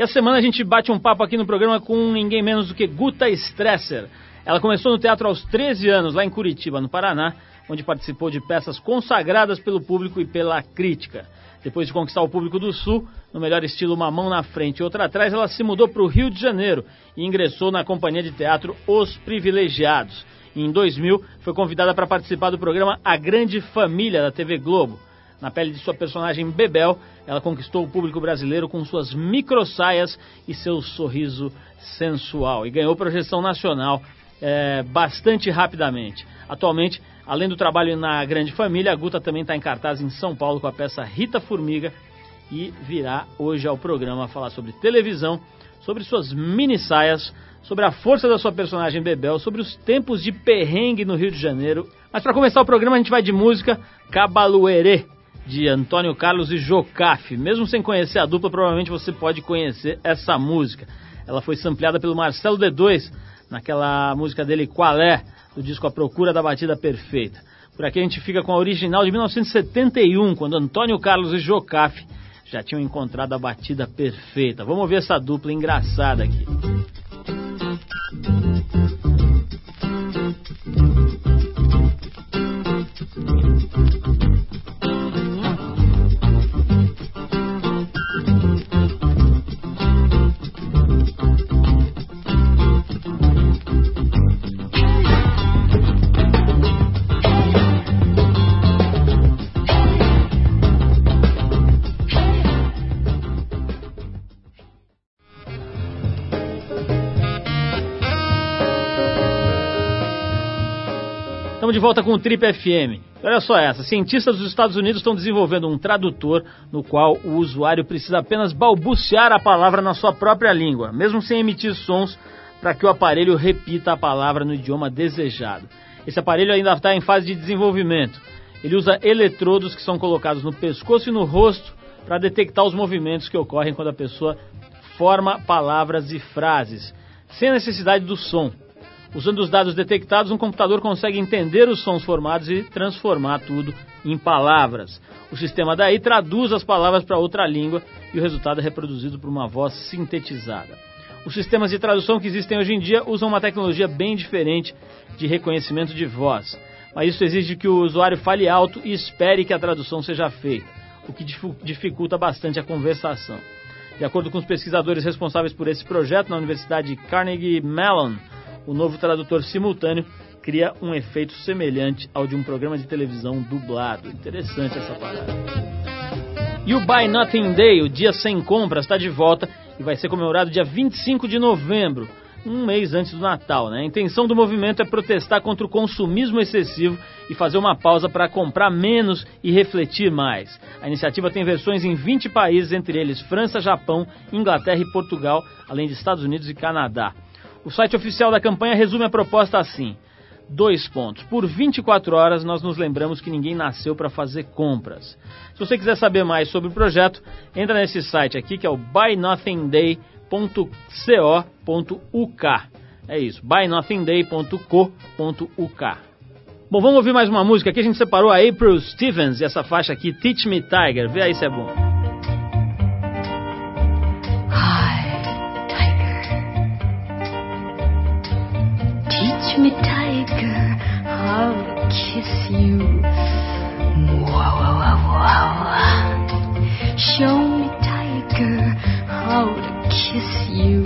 E essa semana a gente bate um papo aqui no programa com ninguém menos do que Guta Stresser. Ela começou no teatro aos 13 anos, lá em Curitiba, no Paraná, onde participou de peças consagradas pelo público e pela crítica. Depois de conquistar o público do Sul, no melhor estilo Uma Mão na Frente e Outra Atrás, ela se mudou para o Rio de Janeiro e ingressou na companhia de teatro Os Privilegiados. E em 2000, foi convidada para participar do programa A Grande Família da TV Globo. Na pele de sua personagem Bebel, ela conquistou o público brasileiro com suas microsaias e seu sorriso sensual e ganhou projeção nacional é, bastante rapidamente. Atualmente, além do trabalho na Grande Família, a Guta também está em cartaz em São Paulo com a peça Rita Formiga e virá hoje ao programa falar sobre televisão, sobre suas mini saias, sobre a força da sua personagem Bebel, sobre os tempos de perrengue no Rio de Janeiro. Mas para começar o programa a gente vai de música Cabaluerê, de Antônio Carlos e Jocafe. Mesmo sem conhecer a dupla, provavelmente você pode conhecer essa música. Ela foi sampleada pelo Marcelo D2 naquela música dele Qual é, do disco A Procura da Batida Perfeita. Por aqui a gente fica com a original de 1971, quando Antônio Carlos e Jocafe já tinham encontrado a batida perfeita. Vamos ver essa dupla engraçada aqui. De volta com o Trip FM. Olha só essa: cientistas dos Estados Unidos estão desenvolvendo um tradutor no qual o usuário precisa apenas balbuciar a palavra na sua própria língua, mesmo sem emitir sons, para que o aparelho repita a palavra no idioma desejado. Esse aparelho ainda está em fase de desenvolvimento. Ele usa eletrodos que são colocados no pescoço e no rosto para detectar os movimentos que ocorrem quando a pessoa forma palavras e frases, sem necessidade do som. Usando os dados detectados, um computador consegue entender os sons formados e transformar tudo em palavras. O sistema daí traduz as palavras para outra língua e o resultado é reproduzido por uma voz sintetizada. Os sistemas de tradução que existem hoje em dia usam uma tecnologia bem diferente de reconhecimento de voz, mas isso exige que o usuário fale alto e espere que a tradução seja feita, o que dificulta bastante a conversação. De acordo com os pesquisadores responsáveis por esse projeto na Universidade Carnegie Mellon, o novo tradutor simultâneo cria um efeito semelhante ao de um programa de televisão dublado. Interessante essa parada. E o Buy Nothing Day, o dia sem compras, está de volta e vai ser comemorado dia 25 de novembro, um mês antes do Natal. Né? A intenção do movimento é protestar contra o consumismo excessivo e fazer uma pausa para comprar menos e refletir mais. A iniciativa tem versões em 20 países, entre eles França, Japão, Inglaterra e Portugal, além de Estados Unidos e Canadá. O site oficial da campanha resume a proposta assim: dois pontos. Por 24 horas nós nos lembramos que ninguém nasceu para fazer compras. Se você quiser saber mais sobre o projeto, entra nesse site aqui que é o buynothingday.co.uk. É isso, buynothingday.co.uk. Bom, vamos ouvir mais uma música. Aqui a gente separou a April Stevens e essa faixa aqui, Teach Me Tiger. Vê aí se é bom. kiss you. wah wah, wah, wah, wah. Show me, tiger, how to kiss you.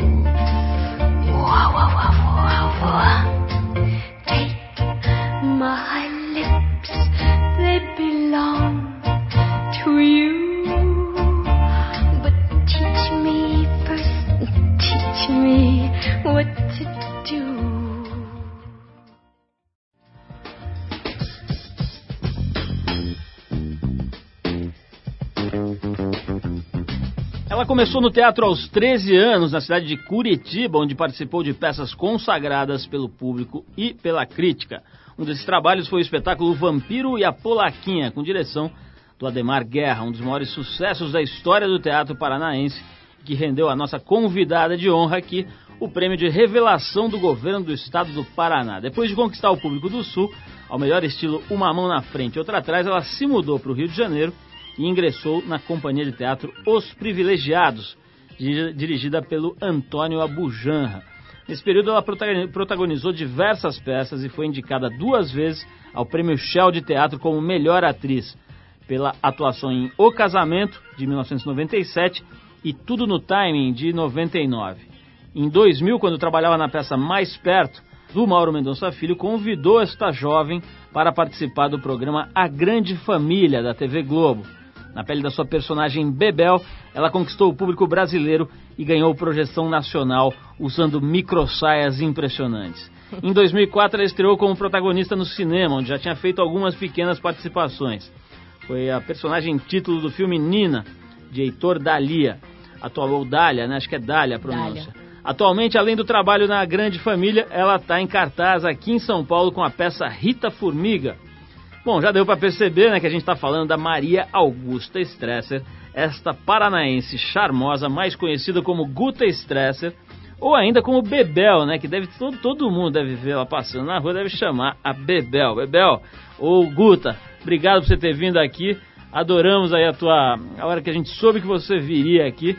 Wah, wah, wah, wah, wah. Começou no teatro aos 13 anos, na cidade de Curitiba, onde participou de peças consagradas pelo público e pela crítica. Um desses trabalhos foi o espetáculo Vampiro e a Polaquinha, com direção do Ademar Guerra, um dos maiores sucessos da história do teatro paranaense, que rendeu a nossa convidada de honra aqui o prêmio de revelação do governo do estado do Paraná. Depois de conquistar o público do Sul, ao melhor estilo Uma Mão na Frente e Outra Atrás, ela se mudou para o Rio de Janeiro e ingressou na companhia de teatro Os Privilegiados, dirigida pelo Antônio Abujanra. Nesse período, ela protagonizou diversas peças e foi indicada duas vezes ao Prêmio Shell de Teatro como melhor atriz, pela atuação em O Casamento, de 1997, e Tudo no Timing, de 99. Em 2000, quando trabalhava na peça Mais Perto, do Mauro Mendonça Filho, convidou esta jovem para participar do programa A Grande Família, da TV Globo. Na pele da sua personagem Bebel, ela conquistou o público brasileiro e ganhou projeção nacional usando microsaias impressionantes. Em 2004, ela estreou como protagonista no cinema, onde já tinha feito algumas pequenas participações. Foi a personagem título do filme Nina, de Heitor Dalia. Atualou Dália, né? Acho que é Dália a pronúncia. Dália. Atualmente, além do trabalho na Grande Família, ela está em cartaz aqui em São Paulo com a peça Rita Formiga, Bom, já deu para perceber né, que a gente está falando da Maria Augusta Stresser, esta paranaense charmosa, mais conhecida como Guta Stresser, ou ainda como Bebel, né? Que deve todo, todo mundo deve ver ela passando na rua, deve chamar a Bebel. Bebel, ou Guta, obrigado por você ter vindo aqui. Adoramos aí a tua. A hora que a gente soube que você viria aqui.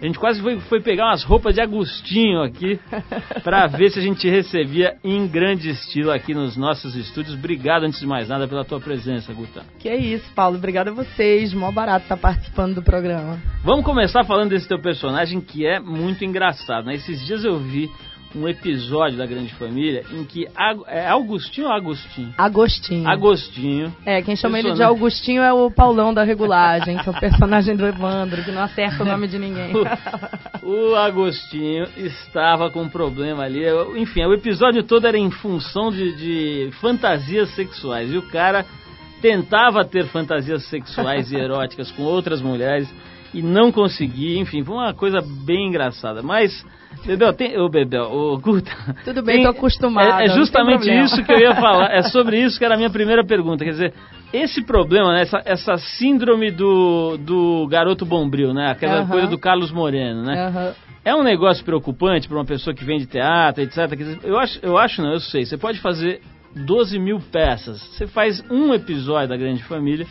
A gente quase foi, foi pegar umas roupas de Agostinho aqui para ver se a gente recebia em grande estilo aqui nos nossos estúdios. Obrigado, antes de mais nada, pela tua presença, Guta. Que é isso, Paulo. Obrigado a vocês. Mó barato estar tá participando do programa. Vamos começar falando desse teu personagem que é muito engraçado. Né? Esses dias eu vi um episódio da Grande Família em que é Augustinho ou Agostinho? Agostinho. Agostinho. É, quem chama ele de Augustinho é o Paulão da regulagem, que é o personagem do Evandro, que não acerta o nome de ninguém. o, o Agostinho estava com um problema ali. Enfim, o episódio todo era em função de, de fantasias sexuais. E o cara tentava ter fantasias sexuais e eróticas com outras mulheres e não conseguia. Enfim, foi uma coisa bem engraçada. Mas Bebel, tem. Ô, Bebel, ô, Guta. Tudo bem, tô acostumado. É, é justamente isso que eu ia falar. É sobre isso que era a minha primeira pergunta. Quer dizer, esse problema, né, essa, essa síndrome do, do garoto bombril, né? Aquela coisa do Carlos Moreno, né? É um negócio preocupante para uma pessoa que vem de teatro, etc. Dizer, eu acho, eu acho não, eu sei. Você pode fazer 12 mil peças. Você faz um episódio da Grande Família,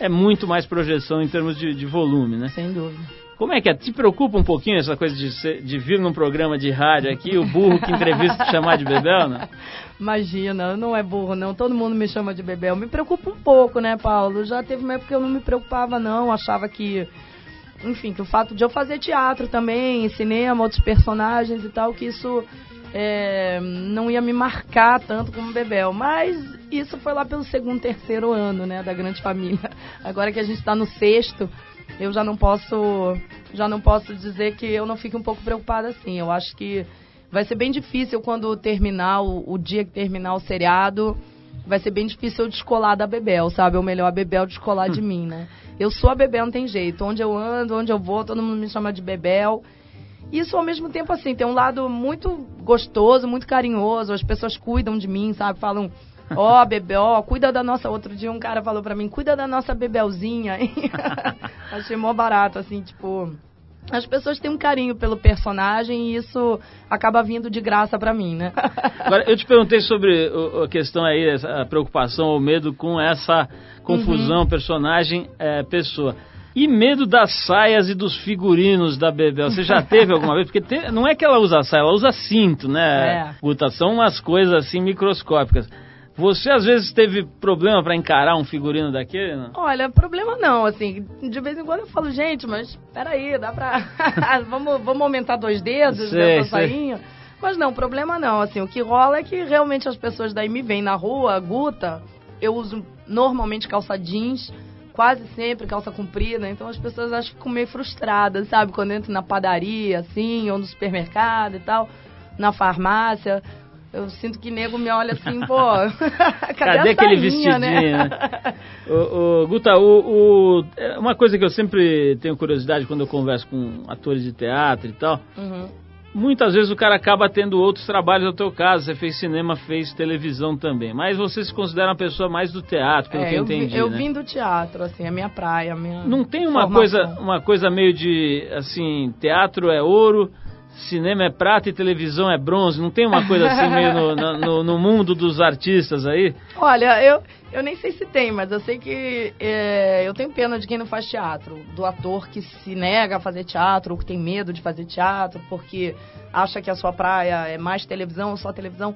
é muito mais projeção em termos de, de volume, né? Sem dúvida. Como é que é? Te preocupa um pouquinho essa coisa de, ser, de vir num programa de rádio aqui, o burro que entrevista te chamar de Bebel, né? Imagina, não é burro não, todo mundo me chama de Bebel. Me preocupa um pouco, né, Paulo? Já teve uma época que eu não me preocupava não, achava que, enfim, que o fato de eu fazer teatro também, cinema, outros personagens e tal, que isso é, não ia me marcar tanto como Bebel. Mas isso foi lá pelo segundo, terceiro ano, né, da grande família. Agora que a gente está no sexto eu já não posso já não posso dizer que eu não fique um pouco preocupada assim. Eu acho que vai ser bem difícil quando terminar o, o dia que terminar o seriado, vai ser bem difícil eu descolar da Bebel, sabe? Ou melhor, a Bebel descolar de mim, né? Eu sou a Bebel, não tem jeito. Onde eu ando, onde eu vou, todo mundo me chama de Bebel. Isso ao mesmo tempo assim, tem um lado muito gostoso, muito carinhoso, as pessoas cuidam de mim, sabe? Falam, Ó, oh, bebê, ó, oh, cuida da nossa. Outro dia um cara falou pra mim, cuida da nossa bebelzinha. Achei mó barato, assim, tipo. As pessoas têm um carinho pelo personagem e isso acaba vindo de graça para mim, né? Agora, eu te perguntei sobre a questão aí, a preocupação ou medo com essa confusão uhum. personagem-pessoa. É, e medo das saias e dos figurinos da Bebel? Você já teve alguma vez? Porque tem, não é que ela usa saia, ela usa cinto, né? É. Guta, são umas coisas assim microscópicas. Você às vezes teve problema para encarar um figurino daquele? Não? Olha, problema não, assim, de vez em quando eu falo, gente, mas peraí, dá pra. vamos, vamos aumentar dois dedos sei, dessa sainha. Mas não, problema não, assim, o que rola é que realmente as pessoas daí me veem na rua, Guta, eu uso normalmente calça jeans, quase sempre calça comprida, então as pessoas acham que ficam meio frustradas, sabe? Quando entro na padaria, assim, ou no supermercado e tal, na farmácia. Eu sinto que nego me olha assim, pô, cadê, cadê aquele né? vestidinho, né? o, o, Guta, o, o, é uma coisa que eu sempre tenho curiosidade quando eu converso com atores de teatro e tal, uhum. Muitas vezes o cara acaba tendo outros trabalhos no teu caso, você fez cinema, fez televisão também, mas você se considera uma pessoa mais do teatro, pelo é, que eu, entendi, Eu né? vim do teatro, assim, é minha praia, minha Não tem uma coisa, uma coisa meio de, assim, teatro é ouro cinema é prata e televisão é bronze. Não tem uma coisa assim meio no, no, no mundo dos artistas aí? Olha, eu, eu nem sei se tem, mas eu sei que é, eu tenho pena de quem não faz teatro. Do ator que se nega a fazer teatro ou que tem medo de fazer teatro porque acha que a sua praia é mais televisão ou só televisão.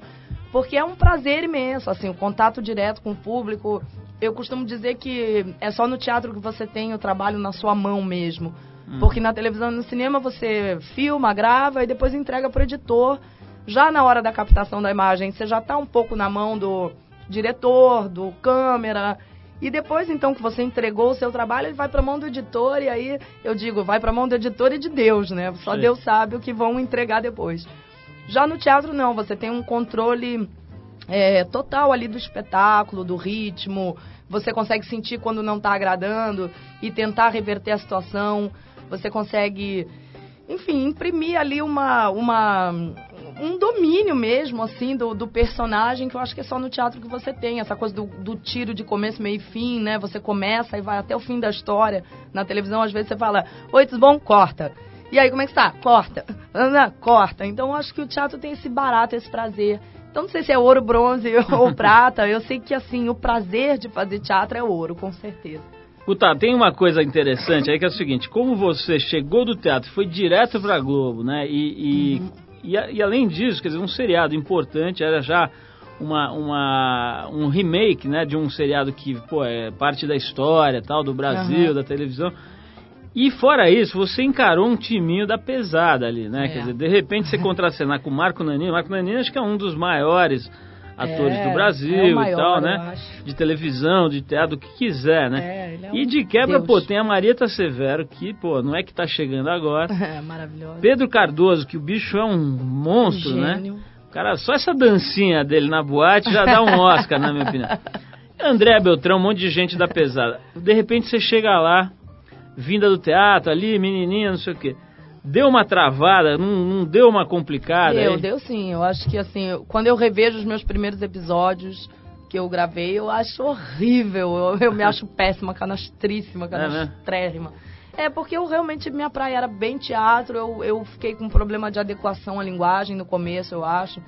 Porque é um prazer imenso, assim, o contato direto com o público. Eu costumo dizer que é só no teatro que você tem o trabalho na sua mão mesmo. Hum. Porque na televisão e no cinema você filma, grava e depois entrega para o editor. Já na hora da captação da imagem, você já está um pouco na mão do diretor, do câmera. E depois, então, que você entregou o seu trabalho, ele vai para a mão do editor. E aí, eu digo, vai para a mão do editor e de Deus, né? Só Sim. Deus sabe o que vão entregar depois. Já no teatro, não. Você tem um controle é, total ali do espetáculo, do ritmo. Você consegue sentir quando não está agradando e tentar reverter a situação você consegue, enfim, imprimir ali uma, uma, um domínio mesmo, assim, do, do personagem, que eu acho que é só no teatro que você tem. Essa coisa do, do tiro de começo, meio e fim, né? Você começa e vai até o fim da história. Na televisão, às vezes, você fala, oi, tudo bom? Corta. E aí, como é que está? Corta. Corta. Então, eu acho que o teatro tem esse barato, esse prazer. Então, não sei se é ouro, bronze ou prata. Eu sei que, assim, o prazer de fazer teatro é ouro, com certeza. Puta, tem uma coisa interessante aí que é o seguinte: como você chegou do teatro, foi direto pra Globo, né? E, e, uhum. e, e, além disso, quer dizer, um seriado importante, era já uma, uma, um remake, né? De um seriado que, pô, é parte da história tal, do Brasil, uhum. da televisão. E fora isso, você encarou um timinho da pesada ali, né? É. Quer dizer, de repente você contracenar com o Marco Nanini. Marco Nanini acho que é um dos maiores atores é, do Brasil é maior, e tal, né? De televisão, de teatro, o que quiser, né? É, é um e de quebra, Deus. pô, tem a Marieta Severo, que, pô, não é que tá chegando agora. É, maravilhosa. Pedro Cardoso, que o bicho é um monstro, um né? Cara, só essa dancinha dele na boate já dá um Oscar, na minha opinião. André Beltrão, um monte de gente da pesada. De repente você chega lá, vinda do teatro, ali, menininha, não sei o quê deu uma travada, não, não deu uma complicada? Deu, aí? deu sim. Eu acho que assim, quando eu revejo os meus primeiros episódios que eu gravei, eu acho horrível. Eu, eu me acho péssima, canastríssima, canastrérrima. É, porque eu realmente, minha praia era bem teatro, eu, eu fiquei com um problema de adequação à linguagem no começo, eu acho.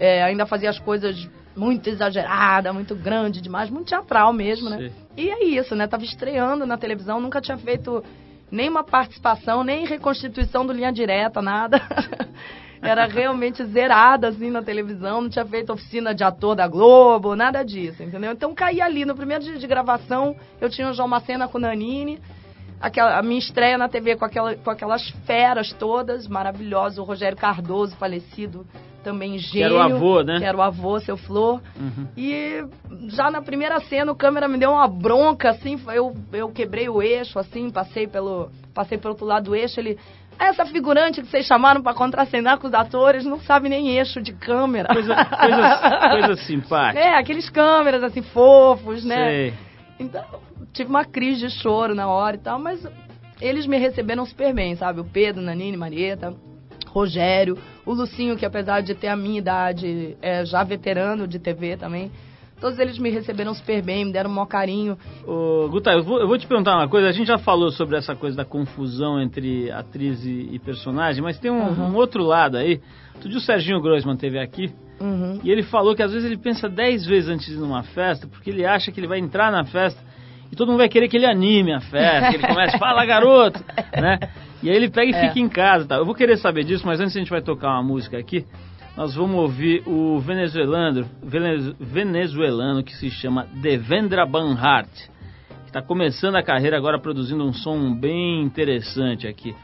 É, ainda fazia as coisas muito exagerada, muito grande demais, muito teatral mesmo, né? Sim. E é isso, né? Tava estreando na televisão, nunca tinha feito nenhuma participação, nem reconstituição do linha direta, nada. Era realmente zerada assim na televisão, não tinha feito oficina de ator da Globo, nada disso, entendeu? Então caí ali no primeiro dia de gravação, eu tinha o João Macena com o Nanini, aquela, a minha estreia na TV com, aquela, com aquelas feras todas maravilhosas, o Rogério Cardoso, falecido, também gênio. Que era o avô, né? Que era o avô, seu Flor. Uhum. E já na primeira cena o câmera me deu uma bronca, assim, eu, eu quebrei o eixo, assim, passei pelo, passei pelo outro lado do eixo, ele... Essa figurante que vocês chamaram para contracenar com os atores não sabe nem eixo de câmera. Coisa, coisa, coisa simpática. É, aqueles câmeras assim fofos, né? Sei. Então, tive uma crise de choro na hora e tal, mas eles me receberam super bem, sabe? O Pedro, Nanine, Marieta, Rogério, o Lucinho, que apesar de ter a minha idade, é já veterano de TV também. Todos eles me receberam super bem, me deram um maior carinho. Ô, Guta, eu vou, eu vou, te perguntar uma coisa. A gente já falou sobre essa coisa da confusão entre atriz e, e personagem, mas tem um, uhum. um, outro lado aí. Tu dia o Serginho Grossman teve aqui uhum. e ele falou que às vezes ele pensa dez vezes antes de ir numa festa, porque ele acha que ele vai entrar na festa e todo mundo vai querer que ele anime a festa, que ele comece, fala garoto, né? E aí ele pega e é. fica em casa, tá? Eu vou querer saber disso, mas antes a gente vai tocar uma música aqui. Nós vamos ouvir o venezuelano, venezuelano que se chama Devendra Banhart, que está começando a carreira agora produzindo um som bem interessante aqui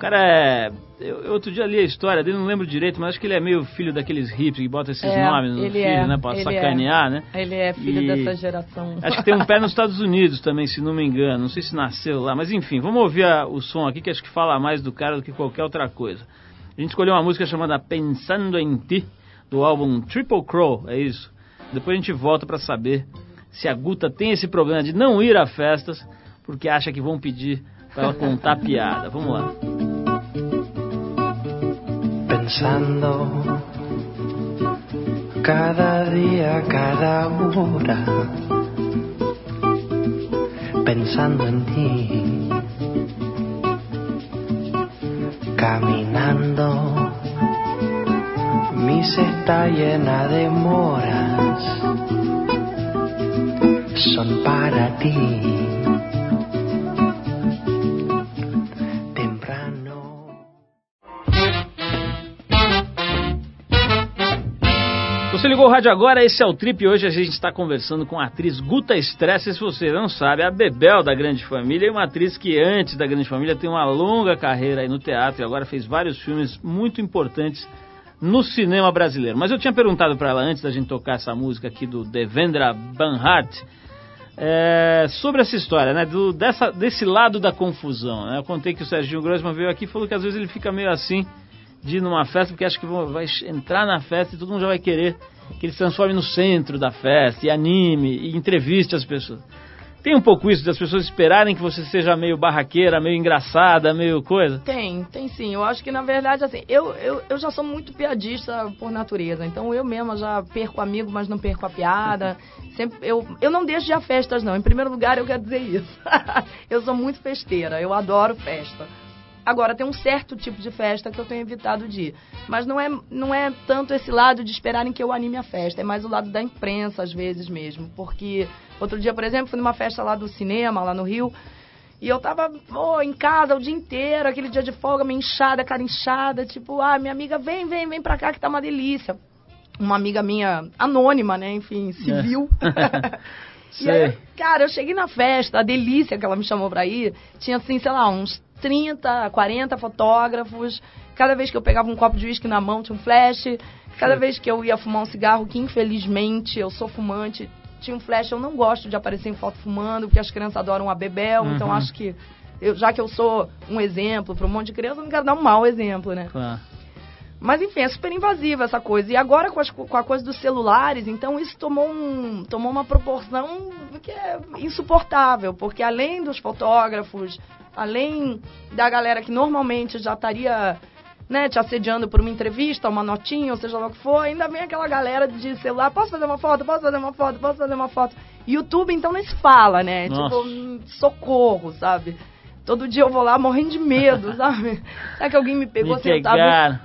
cara é. Eu, outro dia li a história dele, não lembro direito, mas acho que ele é meio filho daqueles hippies que botam esses é, nomes no filho, é, né? Pra sacanear, é. né? Ele é filho e dessa geração. Acho que tem um pé nos Estados Unidos também, se não me engano. Não sei se nasceu lá, mas enfim, vamos ouvir a, o som aqui que acho que fala mais do cara do que qualquer outra coisa. A gente escolheu uma música chamada Pensando em Ti, do álbum Triple Crow, é isso. Depois a gente volta para saber se a Guta tem esse problema de não ir a festas porque acha que vão pedir para ela contar piada. Vamos lá. Pensando cada día, cada hora, pensando en ti. caminando. Mi cesta llena de moras son para ti. Você ligou o rádio agora, esse é o Trip. Hoje a gente está conversando com a atriz Guta Stress. Se você não sabe, é a Bebel da Grande Família e uma atriz que antes da Grande Família tem uma longa carreira aí no teatro e agora fez vários filmes muito importantes no cinema brasileiro. Mas eu tinha perguntado para ela antes da gente tocar essa música aqui do Devendra Banhart é, sobre essa história, né? Do, dessa, desse lado da confusão. Né? Eu contei que o Serginho Grossman veio aqui e falou que às vezes ele fica meio assim de ir numa festa porque acha que vai entrar na festa e todo mundo já vai querer que ele se transforme no centro da festa e anime e entreviste as pessoas. Tem um pouco isso das pessoas esperarem que você seja meio barraqueira, meio engraçada, meio coisa? Tem, tem sim. Eu acho que na verdade, assim, eu, eu, eu já sou muito piadista por natureza. Então eu mesma já perco amigo, mas não perco a piada. Sempre, eu, eu não deixo de ir a festas, não. Em primeiro lugar, eu quero dizer isso. eu sou muito festeira, eu adoro festa. Agora, tem um certo tipo de festa que eu tenho evitado de ir. Mas não é, não é tanto esse lado de esperarem que eu anime a festa, é mais o lado da imprensa, às vezes mesmo. Porque outro dia, por exemplo, fui numa festa lá do cinema, lá no Rio, e eu tava oh, em casa o dia inteiro, aquele dia de folga, meio inchada, cara inchada, tipo, ah, minha amiga, vem, vem, vem pra cá que tá uma delícia. Uma amiga minha, anônima, né, enfim, civil. É. E aí, cara, eu cheguei na festa, a delícia que ela me chamou pra ir, tinha assim, sei lá, uns 30, 40 fotógrafos. Cada vez que eu pegava um copo de uísque na mão, tinha um flash. Cada vez que eu ia fumar um cigarro, que infelizmente eu sou fumante, tinha um flash. Eu não gosto de aparecer em foto fumando, porque as crianças adoram a bebel. Uhum. Então acho que, eu, já que eu sou um exemplo para um monte de criança, eu não quero dar um mau exemplo, né? Claro. Mas enfim, é super invasiva essa coisa. E agora com, as, com, a coisa dos celulares, então isso tomou, um, tomou uma proporção que é insuportável, porque além dos fotógrafos, além da galera que normalmente já estaria né, te assediando por uma entrevista, uma notinha, ou seja lá o que for, ainda vem aquela galera de celular, posso fazer uma foto, posso fazer uma foto, posso fazer uma foto. YouTube então nem se fala, né? Tipo, Nossa. Tipo, socorro, sabe? Todo dia eu vou lá morrendo de medo, sabe? Será que alguém me pegou me sentado?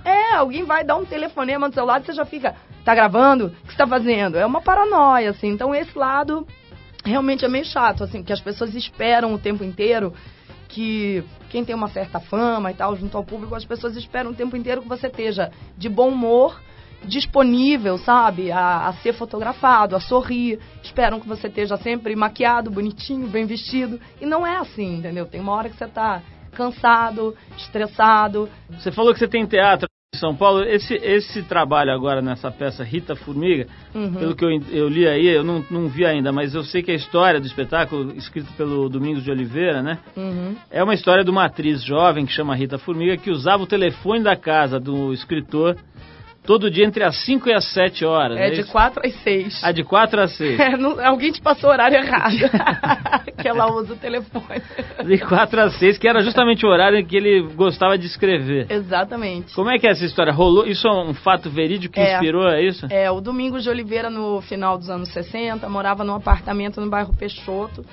É, alguém vai dar um telefonema no celular e você já fica, tá gravando? O que você tá fazendo? É uma paranoia, assim. Então esse lado realmente é meio chato, assim, que as pessoas esperam o tempo inteiro que quem tem uma certa fama e tal, junto ao público, as pessoas esperam o tempo inteiro que você esteja de bom humor, disponível, sabe? A, a, ser fotografado, a sorrir. Esperam que você esteja sempre maquiado, bonitinho, bem vestido. E não é assim, entendeu? Tem uma hora que você está cansado, estressado. Você falou que você tem teatro. São Paulo, esse, esse trabalho agora nessa peça Rita Formiga, uhum. pelo que eu, eu li aí, eu não, não vi ainda, mas eu sei que a história do espetáculo, escrito pelo Domingos de Oliveira, né? Uhum. É uma história de uma atriz jovem que chama Rita Formiga, que usava o telefone da casa do escritor Todo dia entre as 5 e as 7 horas. É, é de 4 às 6. Ah, de 4 às 6. É, não, alguém te passou o horário errado. que ela usa o telefone. De 4 às 6, que era justamente o horário em que ele gostava de escrever. Exatamente. Como é que é essa história? Rolou? Isso é um fato verídico que é, inspirou, é isso? É, o Domingos de Oliveira, no final dos anos 60, morava num apartamento no bairro Peixoto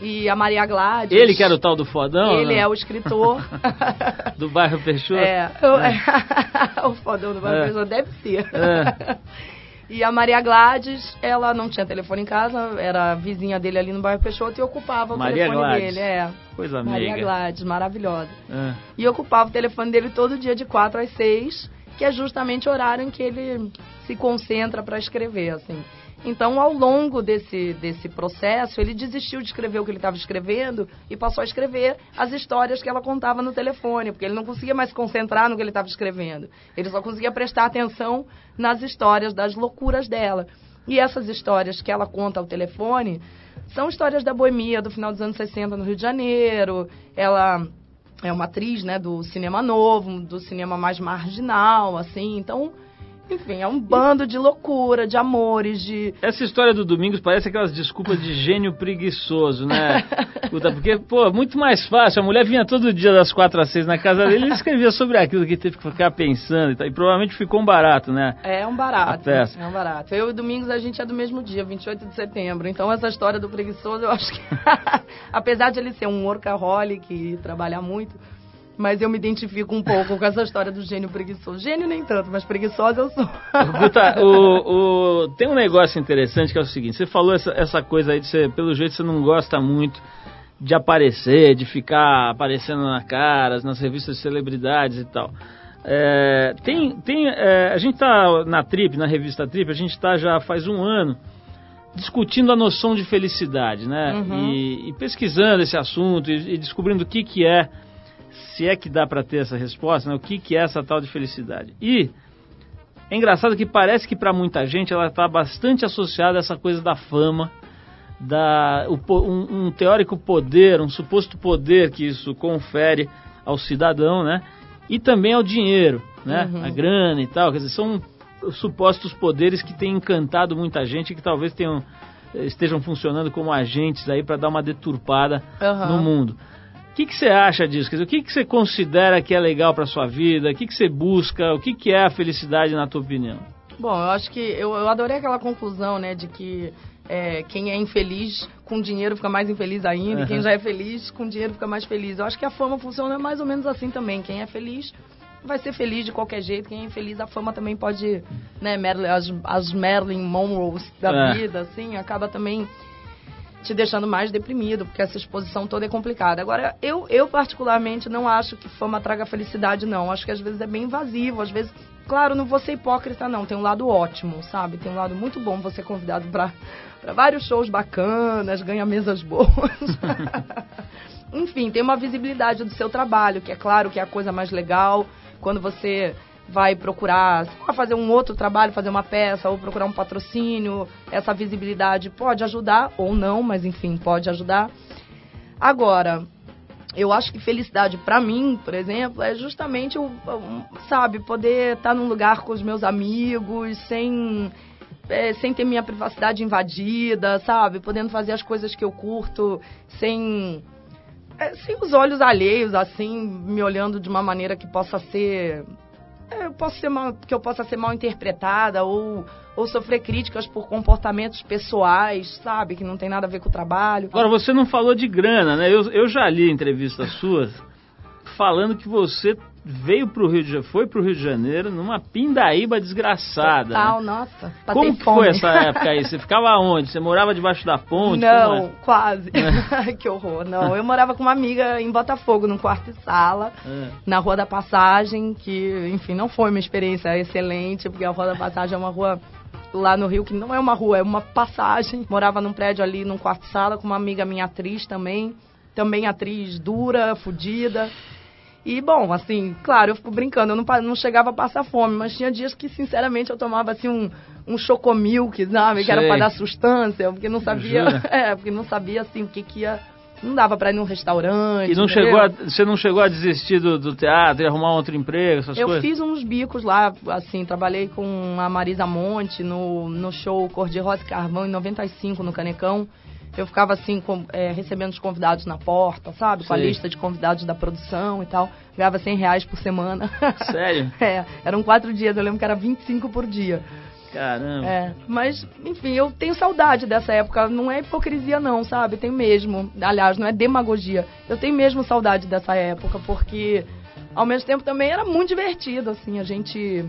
e a Maria Gladys. Ele que era o tal do fodão? Ele né? é o escritor. do bairro Peixoto? É. é. o fodão do bairro é. Peixoto deve ser. É. E a Maria Gladys, ela não tinha telefone em casa, era vizinha dele ali no bairro Peixoto e ocupava o Maria telefone Gladys. dele. É. Coisa Maria amiga. Gladys, maravilhosa. É. E ocupava o telefone dele todo dia de 4 às 6, que é justamente o horário em que ele se concentra para escrever, assim. Então, ao longo desse, desse processo, ele desistiu de escrever o que ele estava escrevendo e passou a escrever as histórias que ela contava no telefone, porque ele não conseguia mais se concentrar no que ele estava escrevendo. Ele só conseguia prestar atenção nas histórias, das loucuras dela. E essas histórias que ela conta ao telefone são histórias da boemia do final dos anos 60 no Rio de Janeiro. Ela é uma atriz né, do cinema novo, do cinema mais marginal, assim. Então, enfim, é um bando de loucura, de amores, de. Essa história do Domingos parece aquelas desculpas de gênio preguiçoso, né? Porque, pô, muito mais fácil. A mulher vinha todo dia das quatro às seis na casa dele e escrevia sobre aquilo que teve que ficar pensando e tal. E provavelmente ficou um barato, né? É um barato. É um barato. Eu e Domingos a gente é do mesmo dia, 28 de setembro. Então essa história do preguiçoso, eu acho que. apesar de ele ser um workaholic e trabalhar muito Mas eu me identifico um pouco com essa história do gênio preguiçoso. Gênio nem tanto, mas preguiçosa eu sou. Guta, o, o- tem um negócio interessante que é o seguinte: você falou essa, essa coisa aí de você, pelo jeito, você não gosta muito de aparecer, de ficar aparecendo na cara, nas revistas de celebridades e tal. É, tem, tem, é, a gente tá na Trip, na revista Trip, a gente tá já faz um ano discutindo a noção de felicidade, né? Uhum. E, e pesquisando esse assunto e, e descobrindo o que que é, se é que dá para ter essa resposta, né? O que que é essa tal de felicidade? E é engraçado que parece que para muita gente ela está bastante associada a essa coisa da fama, da o um, um teórico poder, um suposto poder que isso confere ao cidadão, né? E também ao dinheiro, né? Uhum. A grana e tal, quer dizer, são supostos poderes que têm encantado muita gente e que talvez tenham estejam funcionando como agentes aí para dar uma deturpada Aham. no mundo. O que, que você acha disso? Dizer, o que, que você considera que é legal para sua vida? O que, que você busca? O que, que é a felicidade na tua opinião? Bom, eu acho que eu, eu adorei aquela conclusão, né, de que é, quem é infeliz com dinheiro fica mais infeliz ainda, e quem já é feliz com dinheiro fica mais feliz. Eu acho que a fama funciona mais ou menos assim também. Quem é feliz vai ser feliz de qualquer jeito. Quem é infeliz, a fama também pode, né, Marilyn, as, as Marilyn Monroes da É. vida, assim, acaba também te deixando mais deprimido, porque essa exposição toda é complicada. Agora, eu, eu particularmente não acho que fama traga felicidade, não. Acho que às vezes é bem invasivo, às vezes, claro, não vou ser hipócrita, não. Tem um lado ótimo, sabe? Tem um lado muito bom você ser convidado para vários shows bacanas, ganha mesas boas. Enfim, tem uma visibilidade do seu trabalho, que é claro que é a coisa mais legal. Quando você vai procurar fazer um outro trabalho, fazer uma peça ou procurar um patrocínio, essa visibilidade pode ajudar ou não, mas enfim, pode ajudar. Agora, eu acho que felicidade pra mim, por exemplo, é justamente o, sabe, poder estar num lugar com os meus amigos sem é, sem ter minha privacidade invadida, sabe, podendo fazer as coisas que eu curto sem é, sem os olhos alheios, assim, me olhando de uma maneira que possa ser. É, eu posso ser mal, que eu possa ser mal interpretada ou, ou sofrer críticas por comportamentos pessoais, sabe? Que não tem nada a ver com o trabalho. Agora, você não falou de grana, né? Eu, eu já li entrevistas suas falando que você veio pro Rio de Janeiro, foi pro Rio de Janeiro numa pindaíba desgraçada. Tal, né? nossa. Como que fome. foi essa época aí? Você ficava onde? Você morava debaixo da ponte? Não, é? quase. que horror. Não, eu morava com uma amiga em Botafogo, num quarto e sala, É. na Rua da Passagem, que, enfim, não foi uma experiência excelente, porque a Rua da Passagem é uma rua lá no Rio que não é uma rua, é uma passagem. Morava num prédio ali, num quarto e sala, com uma amiga minha atriz também. Também atriz dura, fodida. E, bom, assim, claro, eu fico brincando, eu não, não chegava a passar fome, mas tinha dias que, sinceramente, eu tomava, assim, um, um chocomilk, sabe? Que era Sei. pra dar sustância, porque não sabia... É, porque não sabia, assim, o que que ia... Não dava pra ir num restaurante, E não entendeu? chegou a, você não chegou a desistir do, do teatro e arrumar outro emprego, essas Eu coisas? fiz uns bicos lá, assim, trabalhei com a Marisa Monte no, no show Cor de Rosa e Carvão em 95, no Canecão. Eu ficava, assim, com- é, recebendo os convidados na porta, sabe? Com a lista de convidados da produção e tal. Ganhava 100 reais por semana. Sério? é, eram quatro dias, eu lembro que era 25 por dia. Caramba. É, mas, enfim, eu tenho saudade dessa época. Não é hipocrisia, não, sabe? Tenho mesmo. Aliás, não é demagogia. Eu tenho mesmo saudade dessa época, porque ao mesmo tempo também era muito divertido, assim. A gente,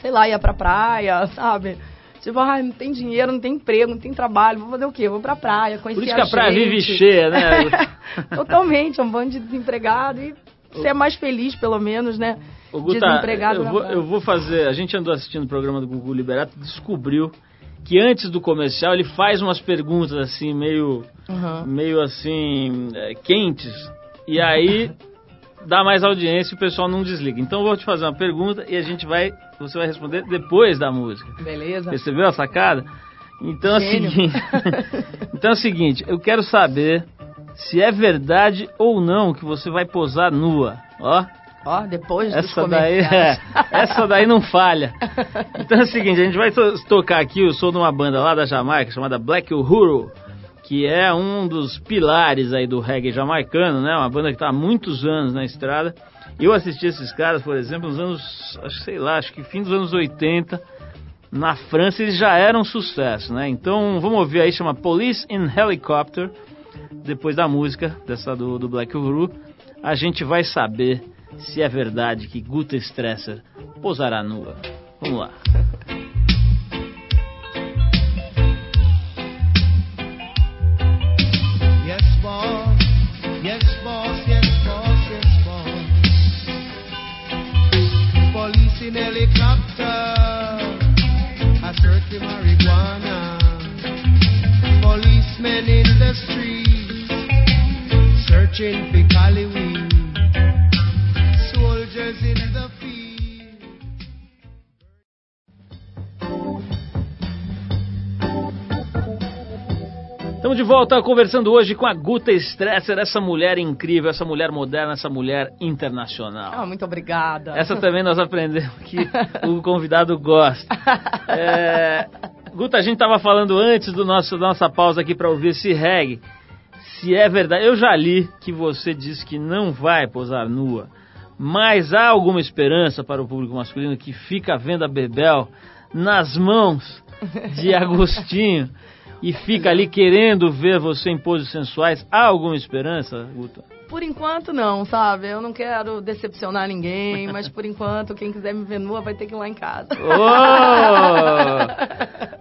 sei lá, ia pra praia, sabe? Tipo, ai, não tem dinheiro, não tem emprego, não tem trabalho, vou fazer o quê? Vou pra praia, conhecer Por isso que a praia gente. vive cheia, né? Totalmente, é um bando de desempregado e ser mais feliz, pelo menos, né? Ô, Guta, Desempregado eu vou, eu vou fazer. A gente andou assistindo o programa do Gugu Liberato e descobriu que antes do comercial ele faz umas perguntas assim, meio, Uhum. meio assim, é, quentes. E aí dá mais audiência e o pessoal não desliga. Então eu vou te fazer uma pergunta e a gente vai. Você vai responder depois da música. Beleza? Percebeu a sacada? Então é o seguinte. então é o seguinte, eu quero saber se é verdade ou não que você vai posar nua. Ó. Ó, depois Essa daí, é, essa daí não falha. Então é o seguinte, a gente vai to- tocar aqui, eu sou de uma banda lá da Jamaica chamada Black Uhuru, que é um dos pilares aí do reggae jamaicano, né? Uma banda que está há muitos anos na estrada. Eu assisti esses caras, por exemplo, nos anos, acho, sei lá, acho que fim dos anos 80, na França eles já eram um sucesso, né? Então vamos ouvir aí, chama Police in Helicopter, depois da música dessa do, do Black Uhuru. a gente vai saber se é verdade que Guta Stresser posará nua. Vamos lá. Policemen in the streets. Searching for Cali weed. Soldiers in the field. Estamos de volta conversando hoje com a Guta Stresser, essa mulher incrível, essa mulher moderna, essa mulher internacional. Ah, muito obrigada. Essa também nós aprendemos que o convidado gosta. É, Guta, a gente estava falando antes do nosso da nossa pausa aqui para ouvir esse reggae. Se é verdade, eu já li que você disse que não vai posar nua, mas há alguma esperança para o público masculino que fica vendo a Bebel nas mãos de Agostinho e fica ali querendo ver você em poses sensuais? Há alguma esperança, Guta? Por enquanto não, sabe? Eu não quero decepcionar ninguém, mas por enquanto quem quiser me ver nua vai ter que ir lá em casa. Ô!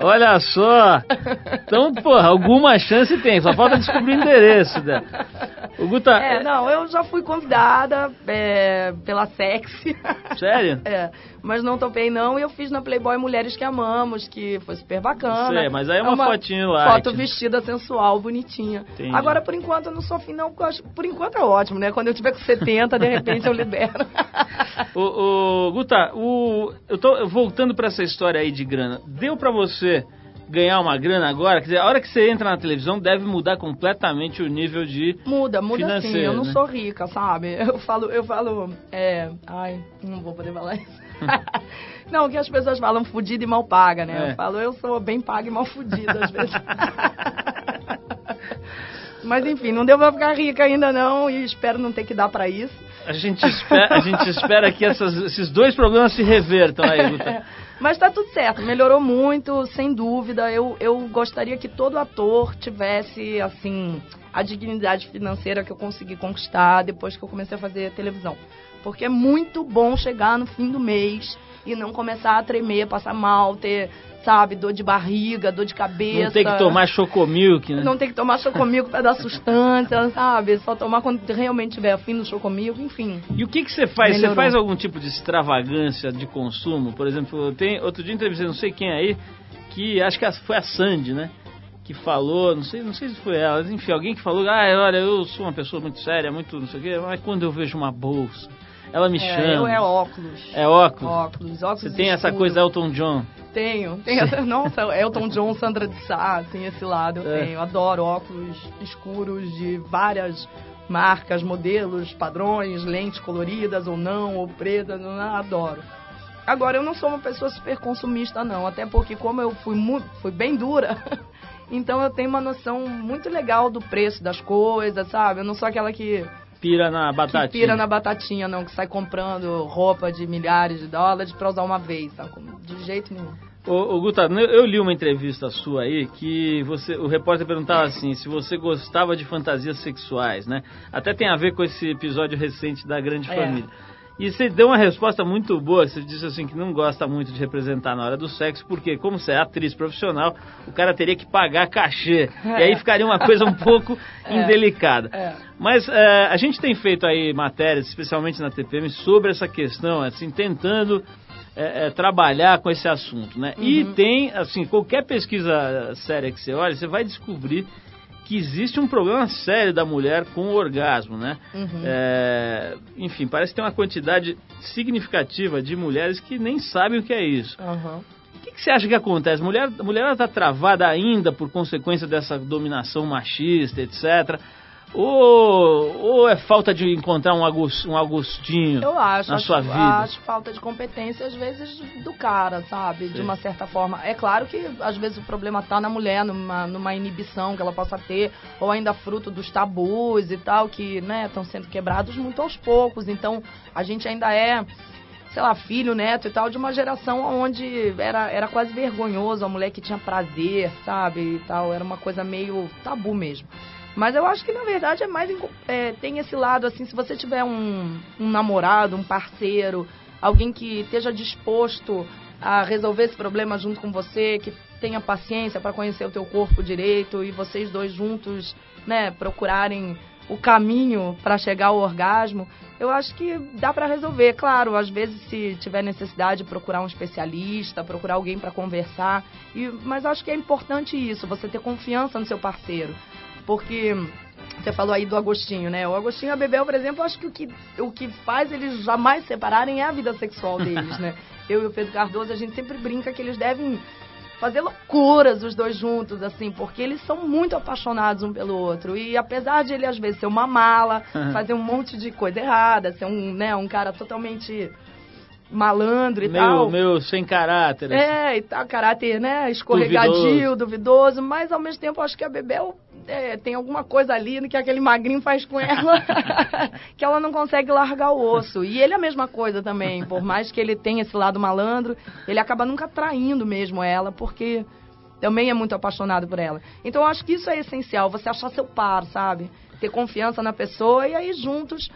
olha só! Então, porra, alguma chance tem, só falta descobrir o endereço dela. O Guta. É, não, eu já fui convidada é, pela Sexy. Sério? É, mas não topei não e eu fiz na Playboy Mulheres que Amamos, que foi super bacana. Sei, mas aí é uma fotinho light. Foto vestida sensual, bonitinha. Entendi. Agora, por enquanto, eu não sou afim não, porque eu acho, por enquanto é ótimo, né? Quando eu tiver com 70, de repente eu libero. O, o- Guta, o, eu tô voltando pra essa história aí de grana. Deu pra você ganhar uma grana agora? Quer dizer, a hora que você entra na televisão deve mudar completamente o nível de. Muda, muda sim. Eu não né? sou rica, sabe? Eu falo, eu falo, é, ai, não vou poder falar isso. não, que as pessoas falam fudida e mal paga, né? É. Eu falo, eu sou bem paga e mal fudida às vezes. Mas enfim, não deu pra ficar rica ainda não e espero não ter que dar pra isso. A gente espera, a gente espera que essas- esses dois problemas se revertam aí, Guta. Mas tá tudo certo, melhorou muito, sem dúvida. Eu, eu gostaria que todo ator tivesse, assim, a dignidade financeira que eu consegui conquistar depois que eu comecei a fazer televisão. Porque é muito bom chegar no fim do mês e não começar a tremer, passar mal, ter, sabe, dor de barriga, dor de cabeça. Não tem que tomar chocomilk, né? Não tem que tomar chocomilk pra dar sustância, sabe? Só tomar quando realmente tiver fim do chocomilk, enfim. E o que, que você faz? Você faz algum tipo de extravagância de consumo? Por exemplo, tem, outro dia entrevistei não sei quem aí, que acho que foi a Sandy, né? Que falou, não sei, não sei se foi ela, mas enfim, alguém que falou, ah, olha, eu sou uma pessoa muito séria, muito não sei o quê, mas quando eu vejo uma bolsa, ela me É, chama. é óculos. É óculos. Óculos, óculos Você tem essa escuros. coisa Elton John. Tenho, tenho essa, nossa, Elton John, Sandra de Sá, tem esse lado, eu É. tenho, adoro óculos escuros de várias marcas, modelos, padrões, lentes coloridas ou não, ou pretas, adoro. Agora, eu não sou uma pessoa super consumista não, até porque como eu fui, muito, fui bem dura, então eu tenho uma noção muito legal do preço das coisas, sabe? Eu não sou aquela que Pira na batatinha. que pira na batatinha, não, que sai comprando roupa de milhares de dólares pra usar uma vez, sabe? De jeito nenhum. Ô, ô, Guta, eu eu li uma entrevista sua aí que você, o repórter perguntava assim, se você gostava de fantasias sexuais, né? Até tem a ver com esse episódio recente da Grande É. Família. E você deu uma resposta muito boa, você disse assim que não gosta muito de representar na hora do sexo, porque como você é atriz profissional, o cara teria que pagar cachê. E aí ficaria uma coisa um pouco É. indelicada. É. Mas é, a gente tem feito aí matérias, especialmente na TPM, sobre essa questão, assim, tentando é, é, trabalhar com esse assunto, né? E tem, assim, qualquer pesquisa séria que você olha, você vai descobrir que existe um problema sério da mulher com o orgasmo, né? Uhum. É, enfim, parece que tem uma quantidade significativa de mulheres que nem sabem o que é isso. Aham. O que, que você acha que acontece? Mulher, a mulher está travada ainda por consequência dessa dominação machista, etc. Ou, ou é falta de encontrar um, Agus- um Agostinho Eu acho, na acho, sua vida? acho falta de competência, às vezes, do cara, sabe? Sim. De uma certa forma. É claro que, às vezes, o problema tá na mulher, numa, numa inibição que ela possa ter, ou ainda fruto dos tabus e tal, que, né, estão sendo quebrados muito aos poucos. Então, a gente ainda é sei lá, filho, neto e tal, de uma geração onde era, era quase vergonhoso a mulher que tinha prazer, sabe, e tal, era uma coisa meio tabu mesmo. Mas eu acho que na verdade é mais é, tem esse lado assim, se você tiver um, um namorado, um parceiro, alguém que esteja disposto a resolver esse problema junto com você, que tenha paciência para conhecer o teu corpo direito e vocês dois juntos, né, procurarem o caminho para chegar ao orgasmo, eu acho que dá para resolver. Claro, às vezes se tiver necessidade procurar um especialista, procurar alguém para conversar, e, mas acho que é importante isso, você ter confiança no seu parceiro, porque você falou aí do Agostinho, né? O Agostinho e a Bebel, por exemplo, acho que o que, o que faz eles jamais separarem é a vida sexual deles, né? Eu e o Pedro Cardoso, a gente sempre brinca que eles devem fazer loucuras os dois juntos, assim, porque eles são muito apaixonados um pelo outro. E apesar de ele, às vezes, ser uma mala, fazer um monte de coisa errada, ser um, né, um cara totalmente malandro e tal. Meio, meio sem caráter. assim. É, e tal, caráter, né, escorregadio, duvidoso. mas ao mesmo tempo acho que a Bebel é, tem alguma coisa ali que aquele magrinho faz com ela, que ela não consegue largar o osso. E ele é a mesma coisa também, por mais que ele tenha esse lado malandro, ele acaba nunca traindo mesmo ela, porque também é muito apaixonado por ela. Então eu acho que isso é essencial, você achar seu par, sabe? Ter confiança na pessoa e aí juntos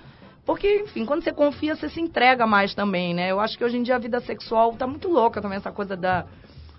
porque, enfim, quando você confia, você se entrega mais também, né? Eu acho que hoje em dia a vida sexual tá muito louca também, essa coisa da.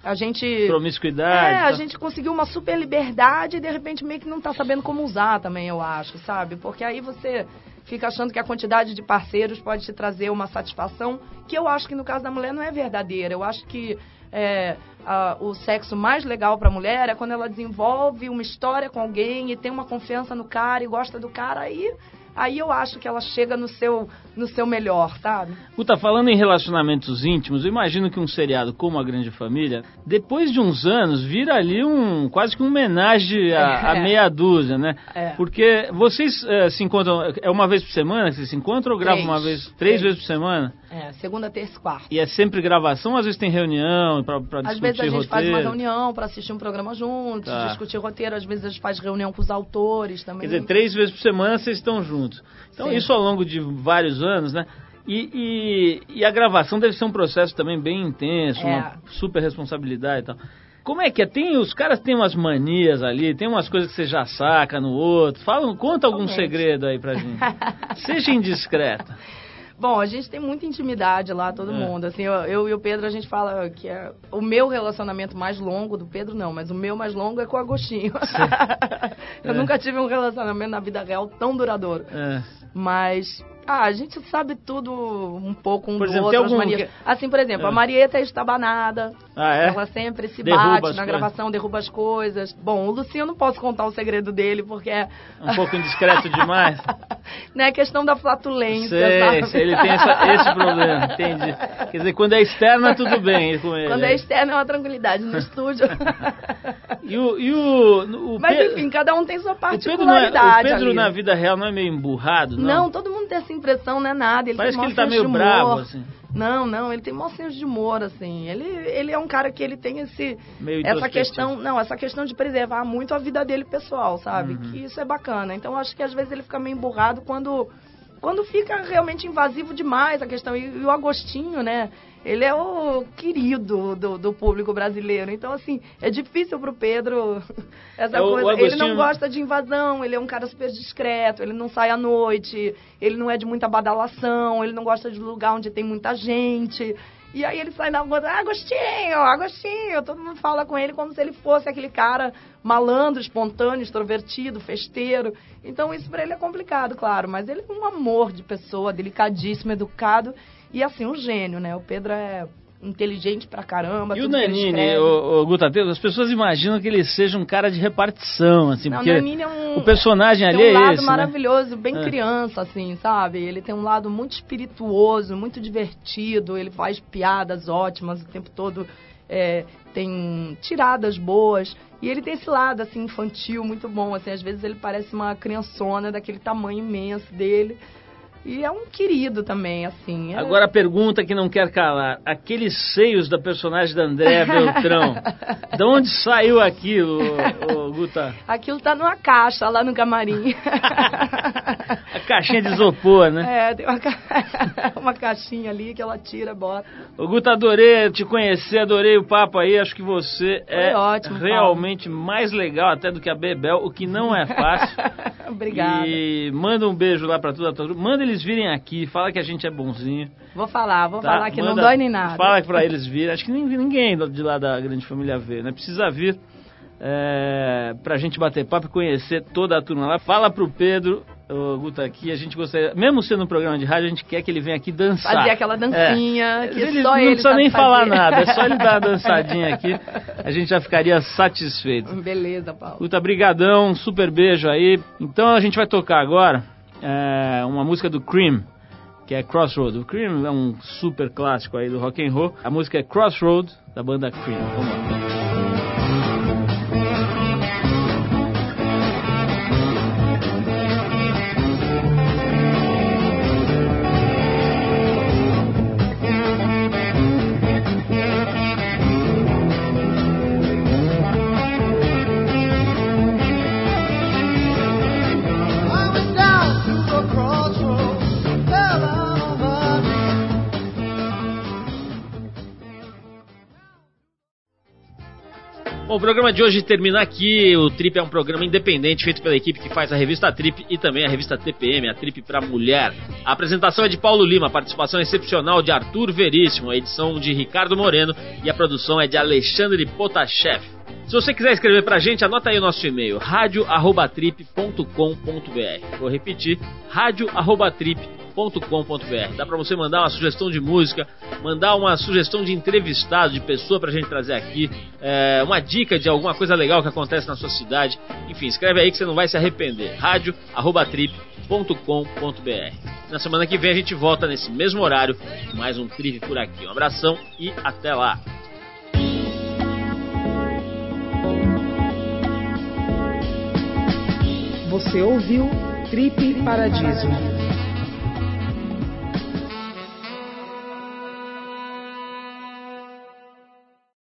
A gente. Promiscuidade. É, a tá? gente conseguiu uma super liberdade e de repente meio que não tá sabendo como usar também, eu acho, sabe? Porque aí você fica achando que a quantidade de parceiros pode te trazer uma satisfação que eu acho que no caso da mulher não é verdadeira. Eu acho que é, a- o sexo mais legal pra mulher é quando ela desenvolve uma história com alguém e tem uma confiança no cara e gosta do cara, aí, aí eu acho que ela chega no seu, no seu melhor, sabe? Puta, falando em relacionamentos íntimos, eu imagino que um seriado como A Grande Família, depois de uns anos, vira ali um quase que um homenagem à, É. meia dúzia, né? É. Porque vocês eh, se encontram, é uma vez por semana que vocês se encontram ou gravam uma vez, três, Três. vezes por semana? É, segunda, terça e quarta. E é sempre gravação, às vezes tem reunião pra, pra Às discutir vezes a gente roteiro. faz uma reunião para assistir um programa juntos, Tá. discutir roteiro, às vezes a gente faz reunião com os autores também. Quer dizer, três vezes por semana vocês estão juntos. Então, Sim. isso ao longo de vários anos, né? E, e, e a gravação deve ser um processo também bem intenso, É. uma super responsabilidade e tal. Como é que é? Tem, os caras têm umas manias ali, tem umas coisas que você já saca no outro. Fala, conta algum segredo aí pra gente. Seja indiscreta. Bom, a gente tem muita intimidade lá, todo É. mundo. Assim, eu, eu e o Pedro, a gente fala que é o meu relacionamento mais longo, do Pedro não, mas o meu mais longo é com o Agostinho. eu É. nunca tive um relacionamento na vida real tão duradouro. É. Mas, ah, a gente sabe tudo um pouco um Por do exemplo, outro, algum Assim, por exemplo, É. a Marieta é estabanada. Ah, é? Ela sempre se Derruba bate na coisas. gravação, derruba as coisas. Bom, o Lucinho eu não posso contar o segredo dele, porque é... Um pouco indiscreto demais. né, questão da flatulência, Sei, sei, ele tem essa- esse problema, entendi. Quer dizer, quando é externa, tudo bem com ele. Quando é externo é uma tranquilidade no estúdio. E o, e o, o Mas Pe- enfim, cada um tem sua o Pedro, é, o particularidade. Pedro na vida real não é meio emburrado, não? Não, todo mundo tem essa impressão, não é nada. Ele Parece que ele tá meio de bravo, humor. assim. Não, não, ele tem maior senso de humor, assim. Ele, ele é um cara que ele tem esse. Meio essa questão. Não, essa questão de preservar muito a vida dele pessoal, sabe? Uhum. Que isso é bacana. Então eu acho que às vezes ele fica meio emburrado quando. Quando fica realmente invasivo demais a questão. E, e o Agostinho, né? Ele é o querido do, do público brasileiro. Então, assim, é difícil pro Pedro essa É, coisa. Ele não gosta de invasão, ele é um cara super discreto, ele não sai à noite, ele não é de muita badalação, ele não gosta de lugar onde tem muita gente. E aí ele sai na rua, ah, Agostinho, Agostinho, todo mundo fala com ele como se ele fosse aquele cara malandro, espontâneo, extrovertido, festeiro. Então isso pra ele é complicado, claro, mas ele é um amor de pessoa, delicadíssimo, educado e assim, um gênio, né? O Pedro é inteligente pra caramba, E o Nanini, o, o Guta Teus, as pessoas imaginam que ele seja um cara de repartição, assim, Não, porque o Nanini é um, o personagem ali tem um é lado esse, né? maravilhoso, bem É. criança, assim, sabe? Ele tem um lado muito espirituoso, muito divertido, ele faz piadas ótimas o tempo todo, é, tem tiradas boas. E ele tem esse lado, assim, infantil, muito bom, assim, às vezes ele parece uma criançona daquele tamanho imenso dele. E é um querido também, assim. é- Agora a pergunta que não quer calar, aqueles seios da personagem da Andréa Beltrão, de onde saiu aquilo, ô, ô, Guta? Aquilo tá numa caixa lá no camarim. A caixinha de isopor, né? É, tem uma, ca... uma caixinha ali que ela tira, bota. Ô, Guta, adorei te conhecer, adorei o papo aí. Acho que você é ótimo, realmente mais legal até do que a Bebel, o que não é fácil. Obrigada. E manda um beijo lá pra toda a turma. Manda eles virem aqui, fala que a gente é bonzinho. Vou falar, vou tá? falar que não Manda- dói nem nada. Fala pra eles virem. Acho que ninguém de lá da grande família vê, né? Precisa vir é, pra gente bater papo e conhecer toda a turma lá. Fala pro Pedro, o Guta aqui, a gente gostaria, mesmo sendo um programa de rádio, a gente quer que ele venha aqui dançar. Fazer aquela dancinha É. que ele só não ele precisa nem fazer. falar nada, é só ele dar uma dançadinha aqui, a gente já ficaria satisfeito. Beleza, Paulo. Guta, brigadão, um super beijo aí. Então a gente vai tocar agora é, uma música do Cream, que é Crossroad. O Cream é um super clássico aí do rock and roll. A música é Crossroad da banda Cream. Vamos lá. Bom, o programa de hoje termina aqui. O Trip é um programa independente feito pela equipe que faz a revista Trip e também a revista TPM, a Trip para Mulher. A apresentação é de Paulo Lima, a participação excepcional de Arthur Veríssimo, a edição de Ricardo Moreno e a produção é de Alexandre Potashev. Se você quiser escrever pra gente, anota aí o nosso e-mail, radio@trip.com.br. Vou repetir, radio@trip.com.br. Dá pra você mandar uma sugestão de música, mandar uma sugestão de entrevistado, de pessoa pra gente trazer aqui, é, uma dica de alguma coisa legal que acontece na sua cidade. Enfim, escreve aí que você não vai se arrepender. radio@trip.com.br. Na semana que vem a gente volta nesse mesmo horário, mais um Trip por aqui. Um abração e até lá. Você ouviu Trip Paradiso